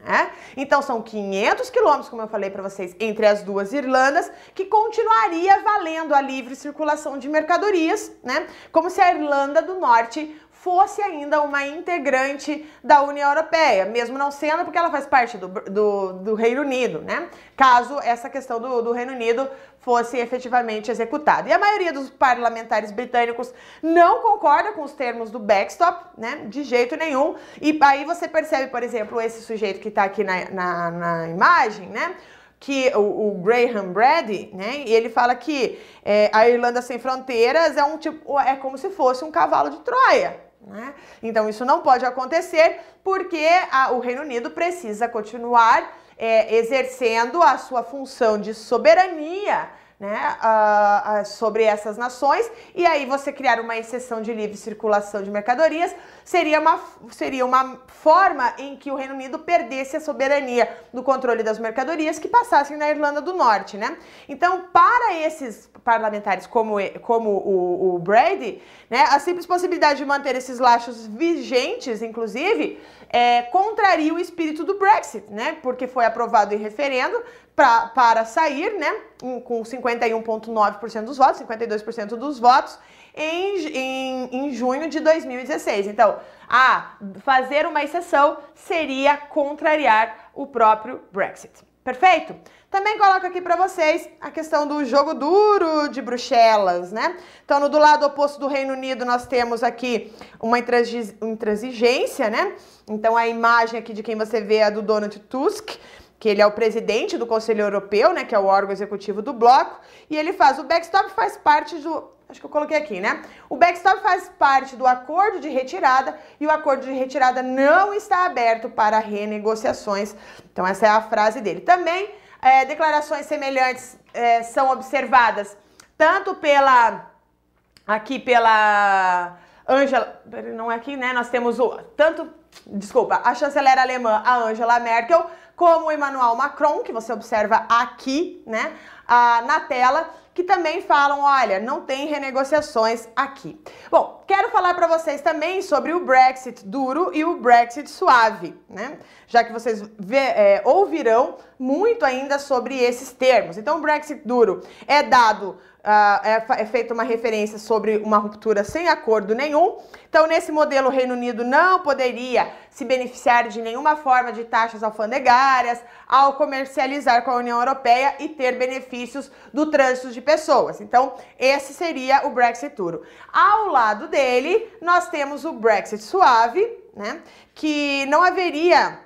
Né? Então são 500 quilômetros, como eu falei para vocês, entre as duas Irlandas, que continuaria valendo a livre circulação de mercadorias, né? Como se a Irlanda do Norte fosse ainda uma integrante da União Europeia, mesmo não sendo porque ela faz parte do, do, do Reino Unido, né? Caso essa questão do, do Reino Unido fosse efetivamente executada. E a maioria dos parlamentares britânicos não concorda com os termos do backstop, né? De jeito nenhum. E aí você percebe, por exemplo, esse sujeito que está aqui na, na, na imagem, né? que o, o, Graham Brady, né? E ele fala que é, a Irlanda sem fronteiras é um tipo, é como se fosse um cavalo de Troia, né? Então, isso não pode acontecer porque a, o Reino Unido precisa continuar é, exercendo a sua função de soberania né, uh, uh, sobre essas nações, e aí você criar uma exceção de livre circulação de mercadorias seria uma, seria uma forma em que o Reino Unido perdesse a soberania do controle das mercadorias que passassem na Irlanda do Norte, né? Então, para esses parlamentares como, como o, o Brady, né, a simples possibilidade de manter esses laços vigentes, inclusive, é, contraria o espírito do Brexit, né? Porque foi aprovado em referendo pra, para sair, né? Com 51,9% dos votos, 52% dos votos, em, em, em junho de 2016. Então, a fazer uma exceção seria contrariar o próprio Brexit. Perfeito? Também coloco aqui para vocês a questão do jogo duro de Bruxelas, né? Então, no do lado oposto do Reino Unido, nós temos aqui uma intransigência, né? Então, a imagem aqui de quem você vê é a do Donald Tusk, que ele é o presidente do Conselho Europeu, né, que é o órgão executivo do bloco, e ele faz o backstop faz parte do, acho que eu coloquei aqui, né? O backstop faz parte do acordo de retirada e o acordo de retirada não está aberto para renegociações. Então essa é a frase dele. Também é, declarações semelhantes é, são observadas tanto pela aqui pela Angela, não é aqui, né? Nós temos o tanto, desculpa, a chanceler alemã, a Angela Merkel, como o Emmanuel Macron, que você observa aqui, né, ah, na tela, que também falam, olha, não tem renegociações aqui. Bom, quero falar para vocês também sobre o Brexit duro e o Brexit suave, né? Já que vocês vê, é, ouvirão muito ainda sobre esses termos. Então, o Brexit duro é dado Uh, é, é feita uma referência sobre uma ruptura sem acordo nenhum. Então, nesse modelo, o Reino Unido não poderia se beneficiar de nenhuma forma de taxas alfandegárias ao comercializar com a União Europeia e ter benefícios do trânsito de pessoas. Então, esse seria o Brexit duro. Ao lado dele, nós temos o Brexit suave, né? Que não haveria,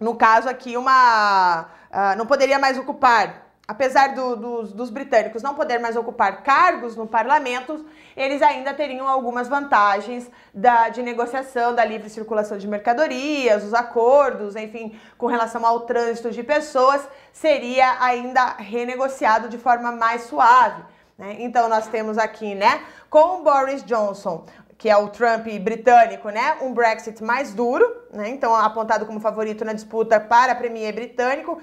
no caso aqui, uma. Uh, não poderia mais ocupar apesar do, dos, dos britânicos não poder mais ocupar cargos no parlamento, eles ainda teriam algumas vantagens da, de negociação da livre circulação de mercadorias, os acordos, enfim, com relação ao trânsito de pessoas, seria ainda renegociado de forma mais suave. Né? Então nós temos aqui, né, com Boris Johnson, que é o Trump britânico, né? Um Brexit mais duro, né? Então apontado como favorito na disputa para premier britânico.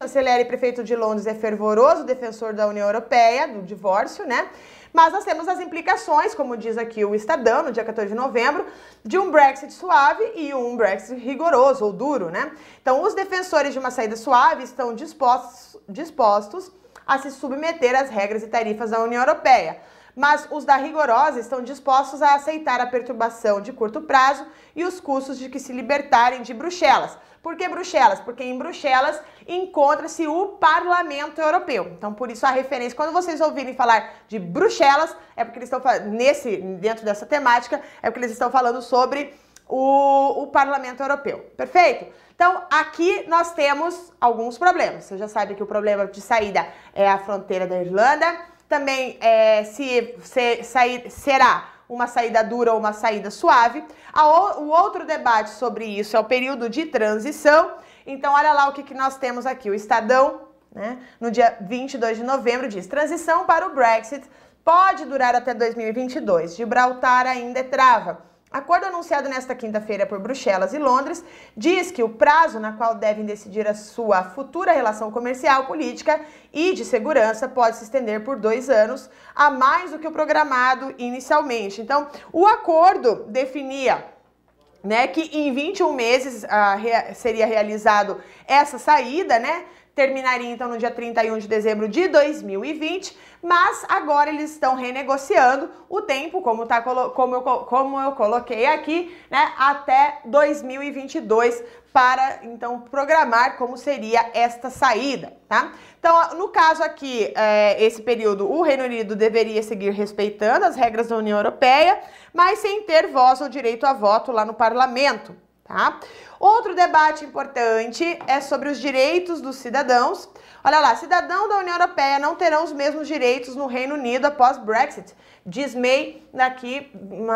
Chanceler e prefeito de Londres é fervoroso defensor da União Europeia, do divórcio, né? Mas nós temos as implicações, como diz aqui o Estadão, no dia 14 de novembro, de um Brexit suave e um Brexit rigoroso ou duro, né? Então, os defensores de uma saída suave estão dispostos, dispostos a se submeter às regras e tarifas da União Europeia mas os da rigorosa estão dispostos a aceitar a perturbação de curto prazo e os custos de que se libertarem de Bruxelas. Por que Bruxelas? Porque em Bruxelas encontra-se o Parlamento Europeu. Então, por isso a referência. Quando vocês ouvirem falar de Bruxelas, é porque eles estão nesse dentro dessa temática, é porque eles estão falando sobre o, o Parlamento Europeu. Perfeito? Então, aqui nós temos alguns problemas. Você já sabe que o problema de saída é a fronteira da Irlanda também é, se, se sair, será uma saída dura ou uma saída suave. O, o outro debate sobre isso é o período de transição. Então, olha lá o que, que nós temos aqui. O Estadão, né, no dia 22 de novembro, diz: transição para o Brexit pode durar até 2022. Gibraltar ainda é trava. Acordo anunciado nesta quinta-feira por Bruxelas e Londres diz que o prazo na qual devem decidir a sua futura relação comercial, política e de segurança pode se estender por dois anos, a mais do que o programado inicialmente. Então, o acordo definia né, que em 21 meses ah, seria realizado essa saída, né? Terminaria então no dia 31 de dezembro de 2020, mas agora eles estão renegociando o tempo, como, tá, como, eu, como eu coloquei aqui, né, até 2022 para então programar como seria esta saída, tá? Então, no caso aqui, é, esse período, o Reino Unido deveria seguir respeitando as regras da União Europeia, mas sem ter voz ou direito a voto lá no parlamento, tá? Outro debate importante é sobre os direitos dos cidadãos. Olha lá, cidadãos da União Europeia não terão os mesmos direitos no Reino Unido após Brexit. Diz May, aqui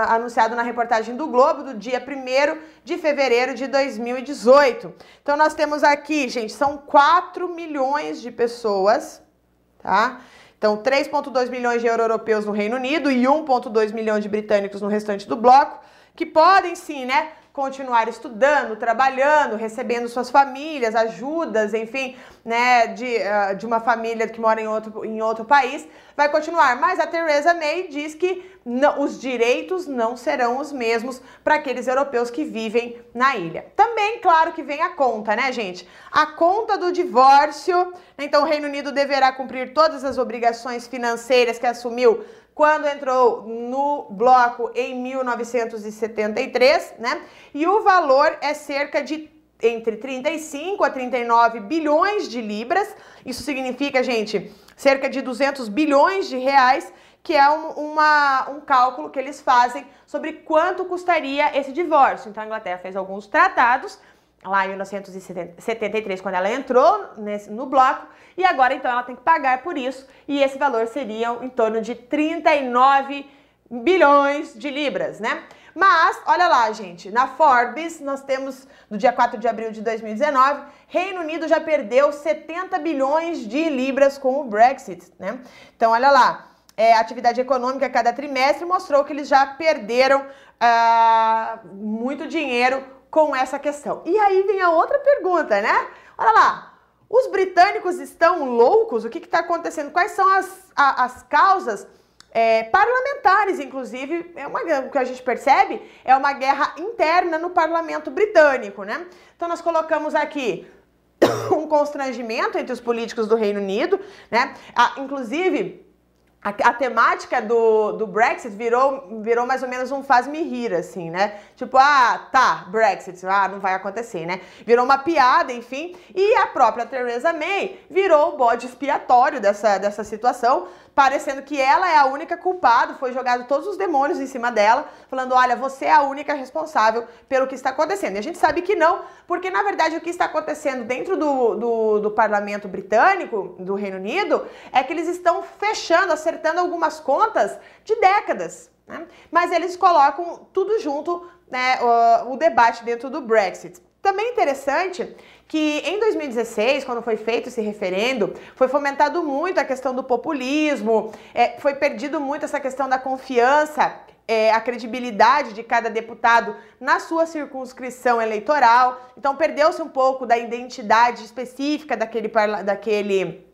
anunciado na reportagem do Globo, do dia 1 de fevereiro de 2018. Então nós temos aqui, gente, são 4 milhões de pessoas, tá? Então, 3,2 milhões de euro-europeus no Reino Unido e 1,2 milhões de britânicos no restante do bloco, que podem sim, né, continuar estudando, trabalhando, recebendo suas famílias, ajudas, enfim, né, de, uh, de uma família que mora em outro, em outro país, vai continuar. Mas a Theresa May diz que os direitos não serão os mesmos para aqueles europeus que vivem na ilha. Também, claro que vem a conta, né, gente? A conta do divórcio. Então, o Reino Unido deverá cumprir todas as obrigações financeiras que assumiu quando entrou no bloco em 1973, né? E o valor é cerca de entre 35 a 39 bilhões de libras. Isso significa, gente, cerca de 200 bilhões de reais, que é um, uma, um cálculo que eles fazem sobre quanto custaria esse divórcio. Então a Inglaterra fez alguns tratados lá em 1973, quando ela entrou nesse, no bloco, e agora então ela tem que pagar por isso, e esse valor seria em torno de 39 bilhões de libras, né? Mas, olha lá, gente, na Forbes, nós temos, no dia 4 de abril de 2019, Reino Unido já perdeu 70 bilhões de libras com o Brexit, né? Então, olha lá, é, atividade econômica cada trimestre mostrou que eles já perderam ah, muito dinheiro com essa questão. E aí vem a outra pergunta, né? Olha lá, os britânicos estão loucos? O que está acontecendo? Quais são as, a, as causas é, parlamentares, inclusive, é uma, o que a gente percebe é uma guerra interna no parlamento britânico, né? Então nós colocamos aqui um constrangimento entre os políticos do Reino Unido, né? Ah, inclusive, a, a, temática do, do Brexit virou, virou mais ou menos um faz-me rir, assim, né? Tipo, ah, tá, Brexit, ah, não vai acontecer, né? Virou uma piada, enfim. E a própria Theresa May virou o bode expiatório dessa, dessa situação, parecendo que ela é a única culpada, foi jogado todos os demônios em cima dela, falando: olha, você é a única responsável pelo que está acontecendo. E a gente sabe que não, porque na verdade o que está acontecendo dentro do, do, do parlamento britânico, do Reino Unido, é que eles estão fechando, acertando algumas contas de décadas. Né? Mas eles colocam tudo junto, né, o, o debate dentro do Brexit. Também interessante que em 2016, quando foi feito esse referendo, foi fomentado muito a questão do populismo, é, foi perdido muito essa questão da confiança, é, a credibilidade de cada deputado na sua circunscrição eleitoral. Então perdeu-se um pouco da identidade específica daquele, daquele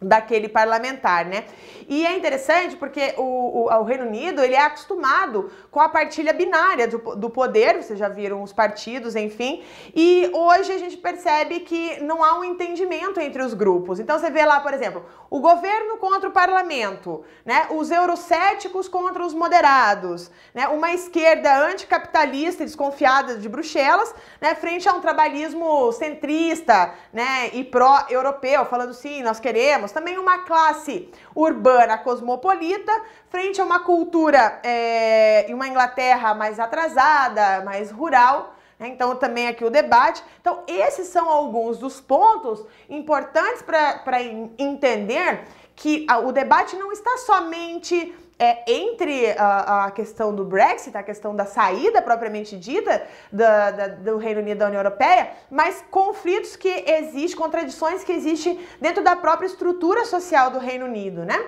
daquele parlamentar, né? E é interessante porque o, o, o, Reino Unido ele é acostumado com a partilha binária do, do poder, vocês já viram os partidos, enfim, e hoje a gente percebe que não há um entendimento entre os grupos. Então você vê lá, por exemplo, o governo contra o parlamento, né? Os eurocéticos contra os moderados, né? Uma esquerda anticapitalista desconfiada de Bruxelas, né? Frente a um trabalhismo centrista, né? E pró-europeu, falando sim, nós queremos temos também uma classe urbana cosmopolita frente a uma cultura é, e uma Inglaterra mais atrasada, mais rural. Né? Então, também aqui o debate. Então, esses são alguns dos pontos importantes para entender que o debate não está somente é, entre a, a, questão do Brexit, a questão da saída propriamente dita da, da, do Reino Unido da União Europeia, mas conflitos que existem, contradições que existem dentro da própria estrutura social do Reino Unido, né?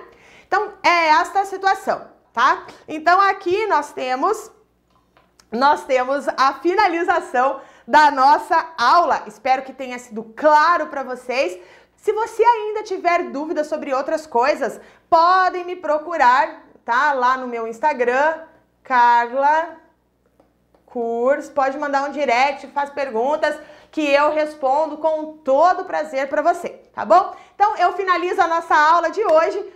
Então, é esta a situação, tá? Então, aqui nós temos nós temos a finalização da nossa aula. Espero que tenha sido claro para vocês. Se você ainda tiver dúvidas sobre outras coisas, podem me procurar, tá? Lá no meu Instagram, Carla Curs. Pode mandar um direct, faz perguntas que eu respondo com todo prazer para você, tá bom? Então eu finalizo a nossa aula de hoje